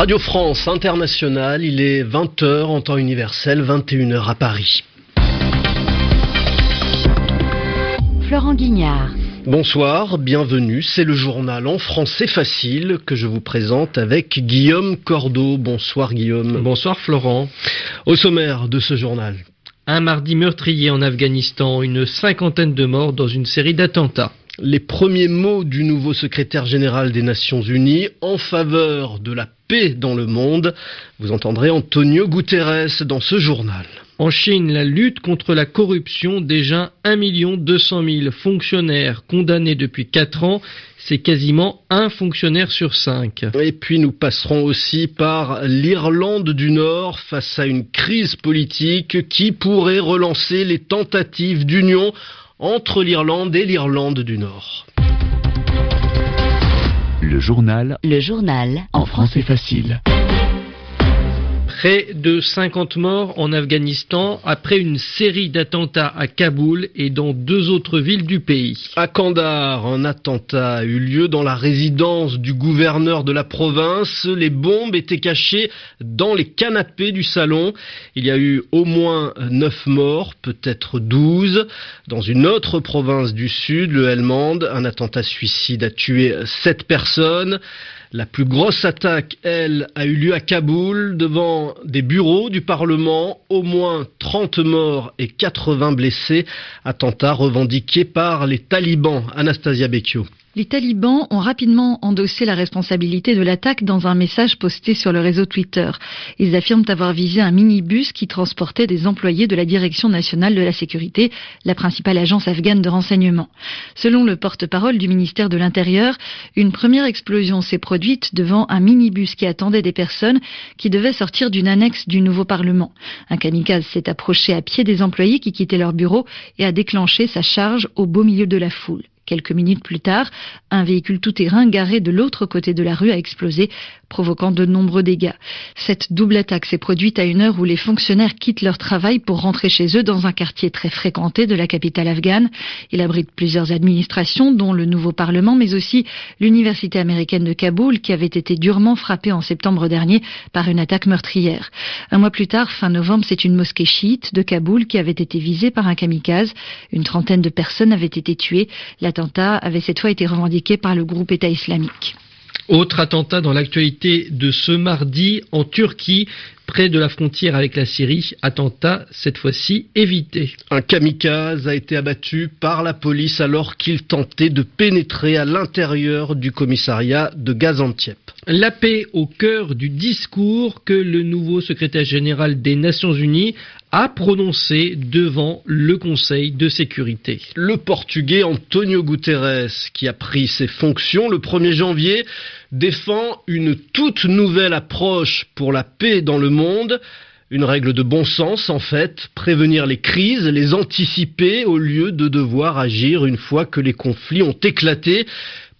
Radio France Internationale, il est 20h en temps universel, 21h à Paris. Florent Guignard. Bonsoir, bienvenue. C'est le journal en français facile que je vous présente avec Guillaume Cordeau. Bonsoir Guillaume. Bonsoir Florent. Au sommaire de ce journal. Un mardi meurtrier en Afghanistan, une cinquantaine de morts dans une série d'attentats. Les premiers mots du nouveau secrétaire général des Nations Unies en faveur de la paix dans le monde. Vous entendrez Antonio Guterres dans ce journal. En Chine, la lutte contre la corruption, déjà 1 200 000 fonctionnaires condamnés depuis 4 ans, c'est quasiment un fonctionnaire sur 5. Et puis nous passerons aussi par l'Irlande du Nord face à une crise politique qui pourrait relancer les tentatives d'union entre l'Irlande et l'Irlande du Nord. Le journal. Le journal. En français facile. Près de 50 morts en Afghanistan après une série d'attentats à Kaboul et dans deux autres villes du pays. À Kandahar, un attentat a eu lieu dans la résidence du gouverneur de la province. Les bombes étaient cachées dans les canapés du salon. Il y a eu au moins 9 morts, peut-être 12. Dans une autre province du sud, le Helmand, un attentat suicide a tué 7 personnes. La plus grosse attaque, elle, a eu lieu à Kaboul, devant des bureaux du Parlement, au moins 30 morts et 80 blessés, attentat revendiqué par les talibans. Anastasia Becchio. Les talibans ont rapidement endossé la responsabilité de l'attaque dans un message posté sur le réseau Twitter. Ils affirment avoir visé un minibus qui transportait des employés de la Direction nationale de la sécurité, la principale agence afghane de renseignement. Selon le porte-parole du ministère de l'Intérieur, une première explosion s'est produite devant un minibus qui attendait des personnes qui devaient sortir d'une annexe du nouveau Parlement. Un kamikaze s'est approché à pied des employés qui quittaient leur bureau et a déclenché sa charge au beau milieu de la foule. Quelques minutes plus tard, un véhicule tout-terrain garé de l'autre côté de la rue a explosé, provoquant de nombreux dégâts. Cette double attaque s'est produite à une heure où les fonctionnaires quittent leur travail pour rentrer chez eux dans un quartier très fréquenté de la capitale afghane. Il abrite plusieurs administrations, dont le nouveau Parlement, mais aussi l'Université américaine de Kaboul, qui avait été durement frappée en septembre dernier par une attaque meurtrière. Un mois plus tard, fin novembre, c'est une mosquée chiite de Kaboul qui avait été visée par un kamikaze. Une trentaine de personnes avaient été tuées. L'attentat avait cette fois été revendiqué par le groupe État islamique. Autre attentat dans l'actualité de ce mardi en Turquie, près de la frontière avec la Syrie, attentat cette fois-ci évité. Un kamikaze a été abattu par la police alors qu'il tentait de pénétrer à l'intérieur du commissariat de Gaziantep. La paix au cœur du discours que le nouveau secrétaire général des Nations Unies a prononcé devant le Conseil de sécurité. Le Portugais Antonio Guterres, qui a pris ses fonctions le 1er janvier, défend une toute nouvelle approche pour la paix dans le monde. Une règle de bon sens, en fait, prévenir les crises, les anticiper au lieu de devoir agir une fois que les conflits ont éclaté.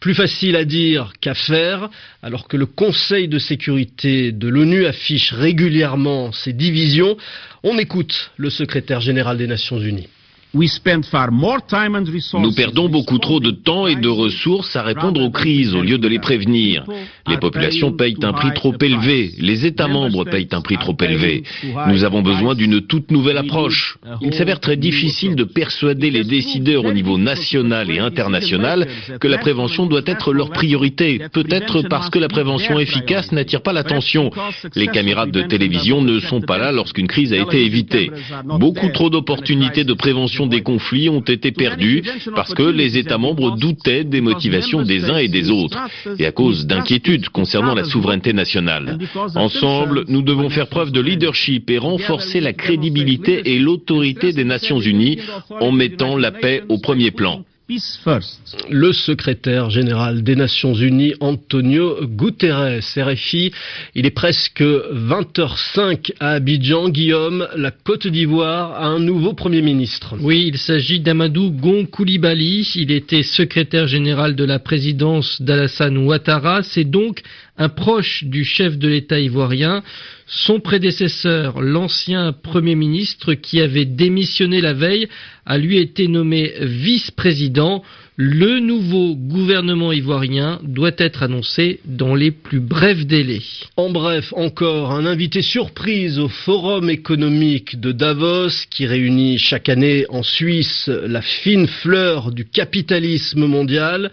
Plus facile à dire qu'à faire, alors que le Conseil de sécurité de l'ONU affiche régulièrement ses divisions, on écoute le secrétaire général des Nations Unies. Nous perdons beaucoup trop de temps et de ressources à répondre aux crises au lieu de les prévenir. Les populations payent un prix trop élevé, les États membres payent un prix trop élevé. Nous avons besoin d'une toute nouvelle approche. Il s'avère très difficile de persuader les décideurs au niveau national et international que la prévention doit être leur priorité, peut-être parce que la prévention efficace n'attire pas l'attention. Les caméras de télévision ne sont pas là lorsqu'une crise a été évitée. Beaucoup trop d'opportunités de prévention des conflits ont été perdus parce que les États membres doutaient des motivations des uns et des autres et à cause d'inquiétudes concernant la souveraineté nationale. Ensemble, nous devons faire preuve de leadership et renforcer la crédibilité et l'autorité des Nations Unies en mettant la paix au premier plan. Le secrétaire général des Nations Unies, Antonio Guterres, RFI, il est presque 20h05 à Abidjan. Guillaume, la Côte d'Ivoire a un nouveau Premier ministre. Oui, il s'agit d'Amadou Gon Koulibaly. Il était secrétaire général de la présidence d'Alassane Ouattara. C'est donc un proche du chef de l'État ivoirien. Son prédécesseur, l'ancien Premier ministre qui avait démissionné la veille, a lui été nommé vice-président. Le nouveau gouvernement ivoirien doit être annoncé dans les plus brefs délais. En bref, encore un invité surprise au Forum économique de Davos qui réunit chaque année en Suisse la fine fleur du capitalisme mondial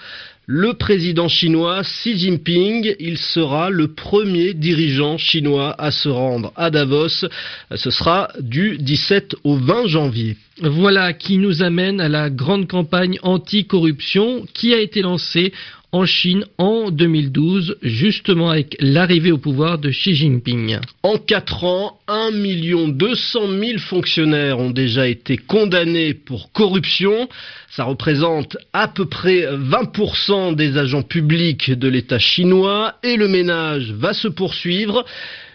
le président chinois Xi Jinping. Il sera le premier dirigeant chinois à se rendre à Davos. Ce sera du 17 au 20 janvier. Voilà qui nous amène à la grande campagne anti-corruption qui a été lancée en Chine en 2012, justement avec l'arrivée au pouvoir de Xi Jinping. En quatre ans, 1 200 000 fonctionnaires ont déjà été condamnés pour corruption. Ça représente à peu près 20% des agents publics de l'État chinois et le ménage va se poursuivre.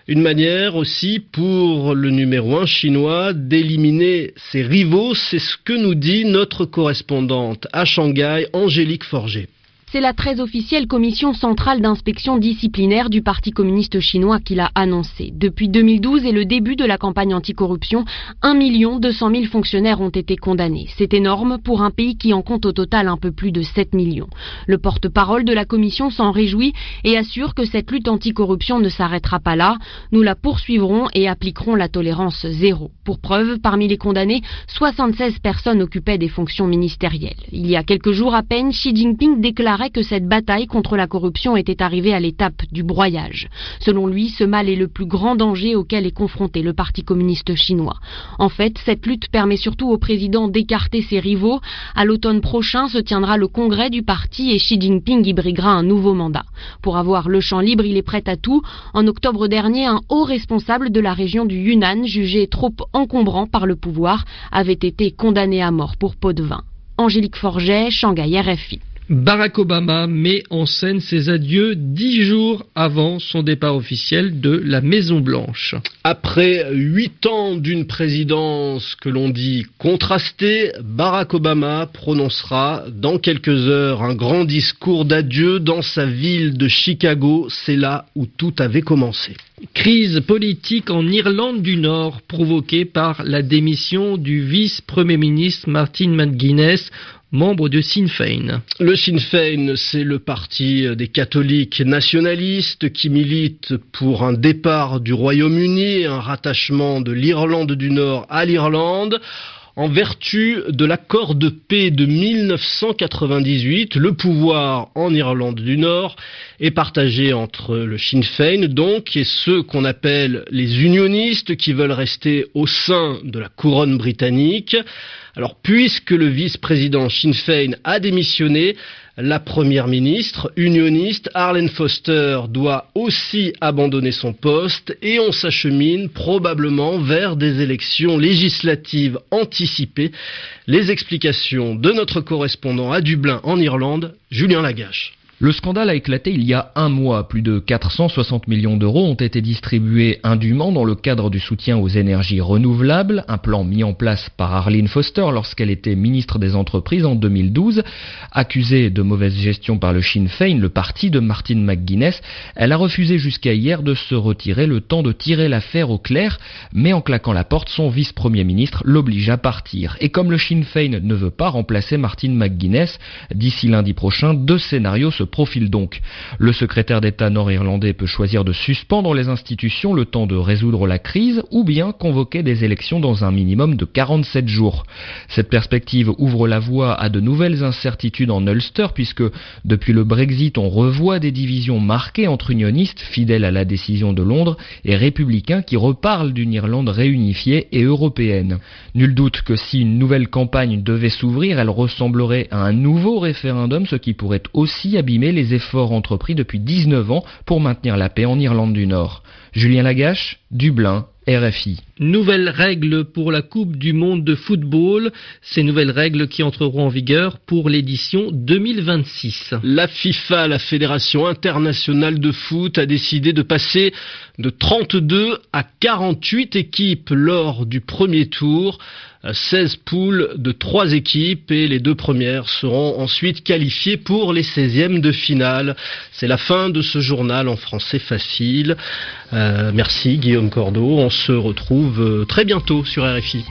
Une manière aussi pour le numéro un chinois d'éliminer ses rivaux, c'est ce que nous dit notre correspondante à Shanghai, Angélique Forger. C'est la très officielle commission centrale d'inspection disciplinaire du Parti communiste chinois qui l'a annoncé. Depuis 2012 et le début de la campagne anticorruption, 1 200 000 fonctionnaires ont été condamnés. C'est énorme pour un pays qui en compte au total un peu plus de 7 millions. Le porte-parole de la commission s'en réjouit et assure que cette lutte anticorruption ne s'arrêtera pas là. Nous la poursuivrons et appliquerons la tolérance zéro. Pour preuve, parmi les condamnés, 76 personnes occupaient des fonctions ministérielles. Il y a quelques jours à peine, Xi Jinping déclarait que cette bataille contre la corruption était arrivée à l'étape du broyage. Selon lui, ce mal est le plus grand danger auquel est confronté le Parti communiste chinois. En fait, cette lutte permet surtout au président d'écarter ses rivaux. À l'automne prochain se tiendra le congrès du parti et Xi Jinping y briguera un nouveau mandat. Pour avoir le champ libre, il est prêt à tout. En octobre dernier, un haut responsable de la région du Yunnan, jugé trop encombrant par le pouvoir, avait été condamné à mort pour pot de vin. Angélique Forget, Shanghai RFI. Barack Obama met en scène ses adieux dix jours avant son départ officiel de la Maison Blanche. Après huit ans d'une présidence que l'on dit contrastée, Barack Obama prononcera dans quelques heures un grand discours d'adieu dans sa ville de Chicago. C'est là où tout avait commencé. Crise politique en Irlande du Nord provoquée par la démission du vice-premier ministre Martin McGuinness membre de Sinn Féin. Le Sinn Féin, c'est le parti des catholiques nationalistes qui milite pour un départ du Royaume-Uni, un rattachement de l'Irlande du Nord à l'Irlande. En vertu de l'accord de paix de 1998, le pouvoir en Irlande du Nord est partagé entre le Sinn Féin, donc, et ceux qu'on appelle les unionistes qui veulent rester au sein de la couronne britannique. Alors, puisque le vice-président Sinn Féin a démissionné, la première ministre unioniste Arlene Foster doit aussi abandonner son poste et on s'achemine probablement vers des élections législatives anticipées. Les explications de notre correspondant à Dublin en Irlande, Julien Lagache. Le scandale a éclaté il y a un mois. Plus de 460 millions d'euros ont été distribués indûment dans le cadre du soutien aux énergies renouvelables, un plan mis en place par Arlene Foster lorsqu'elle était ministre des Entreprises en 2012. Accusée de mauvaise gestion par le Sinn Féin, le parti de Martin McGuinness, elle a refusé jusqu'à hier de se retirer le temps de tirer l'affaire au clair, mais en claquant la porte, son vice-premier ministre l'oblige à partir. Et comme le Sinn Féin ne veut pas remplacer Martin McGuinness, d'ici lundi prochain, deux scénarios se profile donc. Le secrétaire d'État nord-irlandais peut choisir de suspendre les institutions le temps de résoudre la crise ou bien convoquer des élections dans un minimum de 47 jours. Cette perspective ouvre la voie à de nouvelles incertitudes en Ulster puisque depuis le Brexit on revoit des divisions marquées entre unionistes fidèles à la décision de Londres et républicains qui reparlent d'une Irlande réunifiée et européenne. Nul doute que si une nouvelle campagne devait s'ouvrir, elle ressemblerait à un nouveau référendum, ce qui pourrait aussi abîmer les efforts entrepris depuis 19 ans pour maintenir la paix en Irlande du Nord. Julien Lagache, Dublin, RFI. Nouvelles règles pour la Coupe du Monde de football. Ces nouvelles règles qui entreront en vigueur pour l'édition 2026. La FIFA, la Fédération internationale de foot, a décidé de passer de 32 à 48 équipes lors du premier tour. 16 poules de trois équipes et les deux premières seront ensuite qualifiées pour les 16e de finale. C'est la fin de ce journal en français facile. Euh, merci Guillaume Cordeau. On se retrouve euh, très bientôt sur RFI.